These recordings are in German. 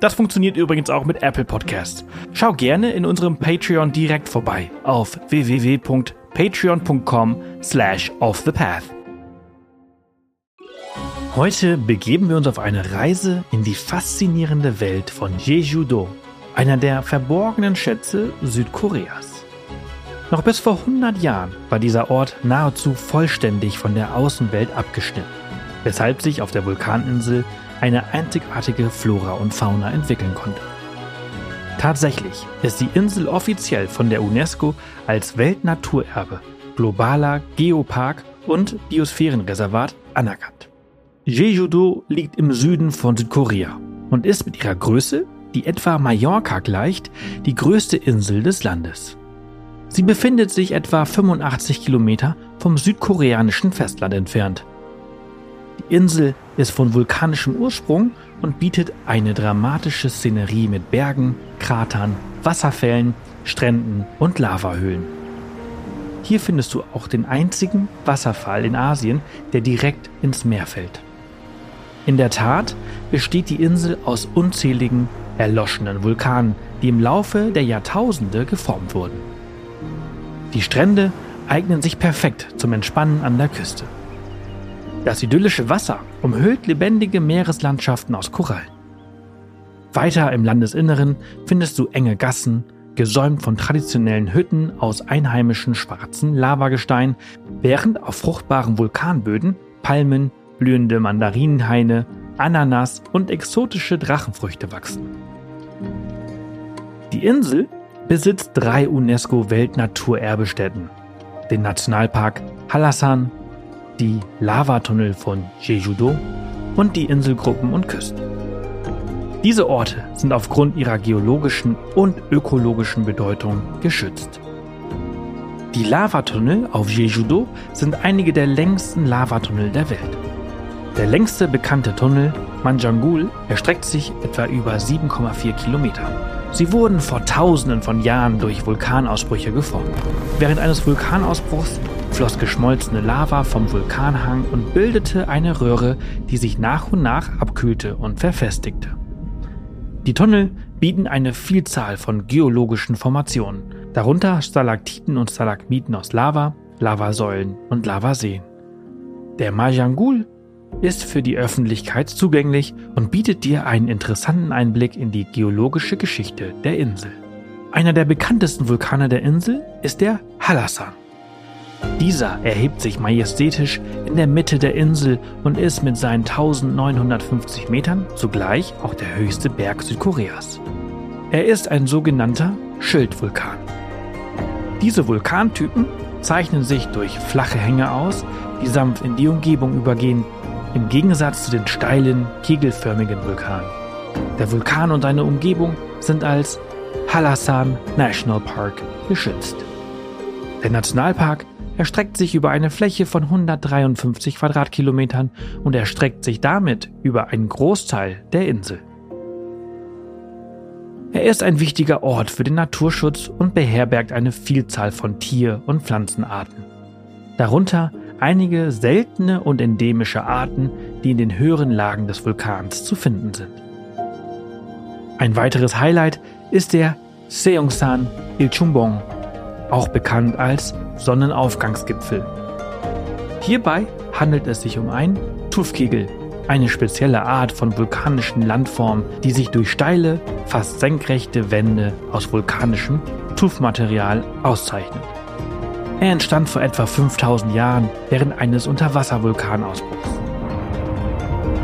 Das funktioniert übrigens auch mit Apple Podcasts. Schau gerne in unserem Patreon direkt vorbei auf www.patreon.com slash offthepath. Heute begeben wir uns auf eine Reise in die faszinierende Welt von Jeju-do, einer der verborgenen Schätze Südkoreas. Noch bis vor 100 Jahren war dieser Ort nahezu vollständig von der Außenwelt abgeschnitten, weshalb sich auf der Vulkaninsel eine einzigartige Flora und Fauna entwickeln konnte. Tatsächlich ist die Insel offiziell von der UNESCO als Weltnaturerbe, globaler Geopark und Biosphärenreservat anerkannt. Jeju-do liegt im Süden von Südkorea und ist mit ihrer Größe, die etwa Mallorca gleicht, die größte Insel des Landes. Sie befindet sich etwa 85 Kilometer vom südkoreanischen Festland entfernt die Insel ist von vulkanischem Ursprung und bietet eine dramatische Szenerie mit Bergen, Kratern, Wasserfällen, Stränden und Lavahöhlen. Hier findest du auch den einzigen Wasserfall in Asien, der direkt ins Meer fällt. In der Tat besteht die Insel aus unzähligen erloschenen Vulkanen, die im Laufe der Jahrtausende geformt wurden. Die Strände eignen sich perfekt zum Entspannen an der Küste. Das idyllische Wasser umhüllt lebendige Meereslandschaften aus Korallen. Weiter im Landesinneren findest du enge Gassen, gesäumt von traditionellen Hütten aus einheimischen schwarzen Lavagestein, während auf fruchtbaren Vulkanböden Palmen, blühende Mandarinenhaine, Ananas und exotische Drachenfrüchte wachsen. Die Insel besitzt drei UNESCO-Weltnaturerbestätten: den Nationalpark Hallasan, die Lavatunnel von Jeju-do und die Inselgruppen und Küsten. Diese Orte sind aufgrund ihrer geologischen und ökologischen Bedeutung geschützt. Die Lavatunnel auf Jeju-do sind einige der längsten Lavatunnel der Welt. Der längste bekannte Tunnel, Manjangul, erstreckt sich etwa über 7,4 Kilometer. Sie wurden vor tausenden von Jahren durch Vulkanausbrüche geformt. Während eines Vulkanausbruchs floss geschmolzene Lava vom Vulkanhang und bildete eine Röhre, die sich nach und nach abkühlte und verfestigte. Die Tunnel bieten eine Vielzahl von geologischen Formationen, darunter Stalaktiten und Stalagmiten aus Lava, Lavasäulen und Lavaseen. Der Majangul ist für die Öffentlichkeit zugänglich und bietet dir einen interessanten Einblick in die geologische Geschichte der Insel. Einer der bekanntesten Vulkane der Insel ist der Hallasan. Dieser erhebt sich majestätisch in der Mitte der Insel und ist mit seinen 1950 Metern zugleich auch der höchste Berg Südkoreas. Er ist ein sogenannter Schildvulkan. Diese Vulkantypen zeichnen sich durch flache Hänge aus, die sanft in die Umgebung übergehen, im Gegensatz zu den steilen, kegelförmigen Vulkanen. Der Vulkan und seine Umgebung sind als Hallasan National Park geschützt. Der Nationalpark erstreckt sich über eine Fläche von 153 Quadratkilometern und erstreckt sich damit über einen Großteil der Insel. Er ist ein wichtiger Ort für den Naturschutz und beherbergt eine Vielzahl von Tier- und Pflanzenarten. Darunter einige seltene und endemische Arten, die in den höheren Lagen des Vulkans zu finden sind. Ein weiteres Highlight ist der Seongsan Ilchumbong, auch bekannt als Sonnenaufgangsgipfel. Hierbei handelt es sich um einen Tuffkegel, eine spezielle Art von vulkanischen Landform, die sich durch steile, fast senkrechte Wände aus vulkanischem Tuffmaterial auszeichnet. Er entstand vor etwa 5000 Jahren während eines Unterwasservulkanausbruchs.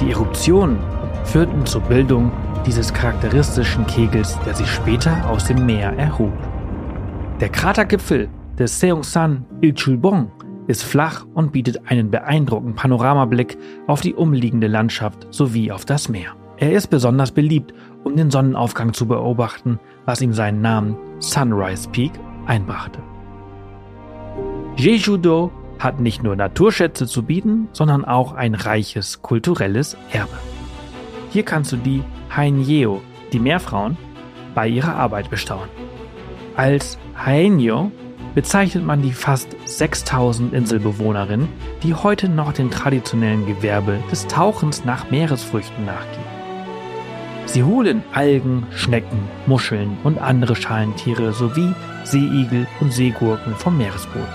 Die Eruptionen führten zur Bildung dieses charakteristischen Kegels, der sich später aus dem Meer erhob. Der Kratergipfel des Seongsan Ilchulbong ist flach und bietet einen beeindruckenden Panoramablick auf die umliegende Landschaft sowie auf das Meer. Er ist besonders beliebt, um den Sonnenaufgang zu beobachten, was ihm seinen Namen Sunrise Peak einbrachte. Jeju-do hat nicht nur Naturschätze zu bieten, sondern auch ein reiches kulturelles Erbe. Hier kannst du die Haenyeo, die Meerfrauen, bei ihrer Arbeit bestaunen. Als Haenyo bezeichnet man die fast 6000 Inselbewohnerinnen, die heute noch dem traditionellen Gewerbe des Tauchens nach Meeresfrüchten nachgehen. Sie holen Algen, Schnecken, Muscheln und andere Schalentiere sowie Seeigel und Seegurken vom Meeresboden.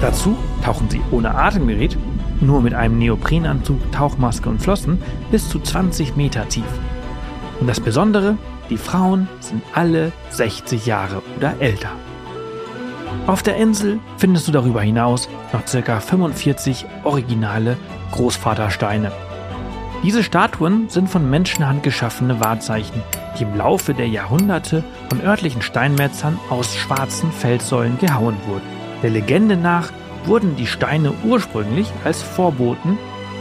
Dazu tauchen sie ohne Atemgerät, nur mit einem Neoprenanzug, Tauchmaske und Flossen bis zu 20 Meter tief. Und das Besondere, die Frauen sind alle 60 Jahre oder älter. Auf der Insel findest du darüber hinaus noch ca. 45 originale Großvatersteine. Diese Statuen sind von Menschenhand geschaffene Wahrzeichen, die im Laufe der Jahrhunderte von örtlichen Steinmetzern aus schwarzen Felssäulen gehauen wurden. Der Legende nach wurden die Steine ursprünglich als Vorboten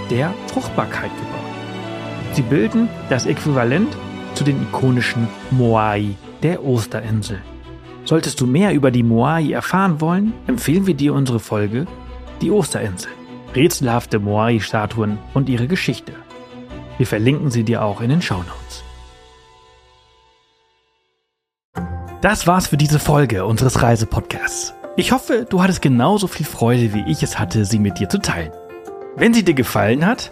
der Fruchtbarkeit gebaut. Sie bilden das Äquivalent zu den ikonischen Moai der Osterinsel. Solltest du mehr über die Moai erfahren wollen, empfehlen wir dir unsere Folge Die Osterinsel. Rätselhafte Moai-Statuen und ihre Geschichte. Wir verlinken sie dir auch in den Shownotes. Das war's für diese Folge unseres Reisepodcasts. Ich hoffe, du hattest genauso viel Freude, wie ich es hatte, sie mit dir zu teilen. Wenn sie dir gefallen hat,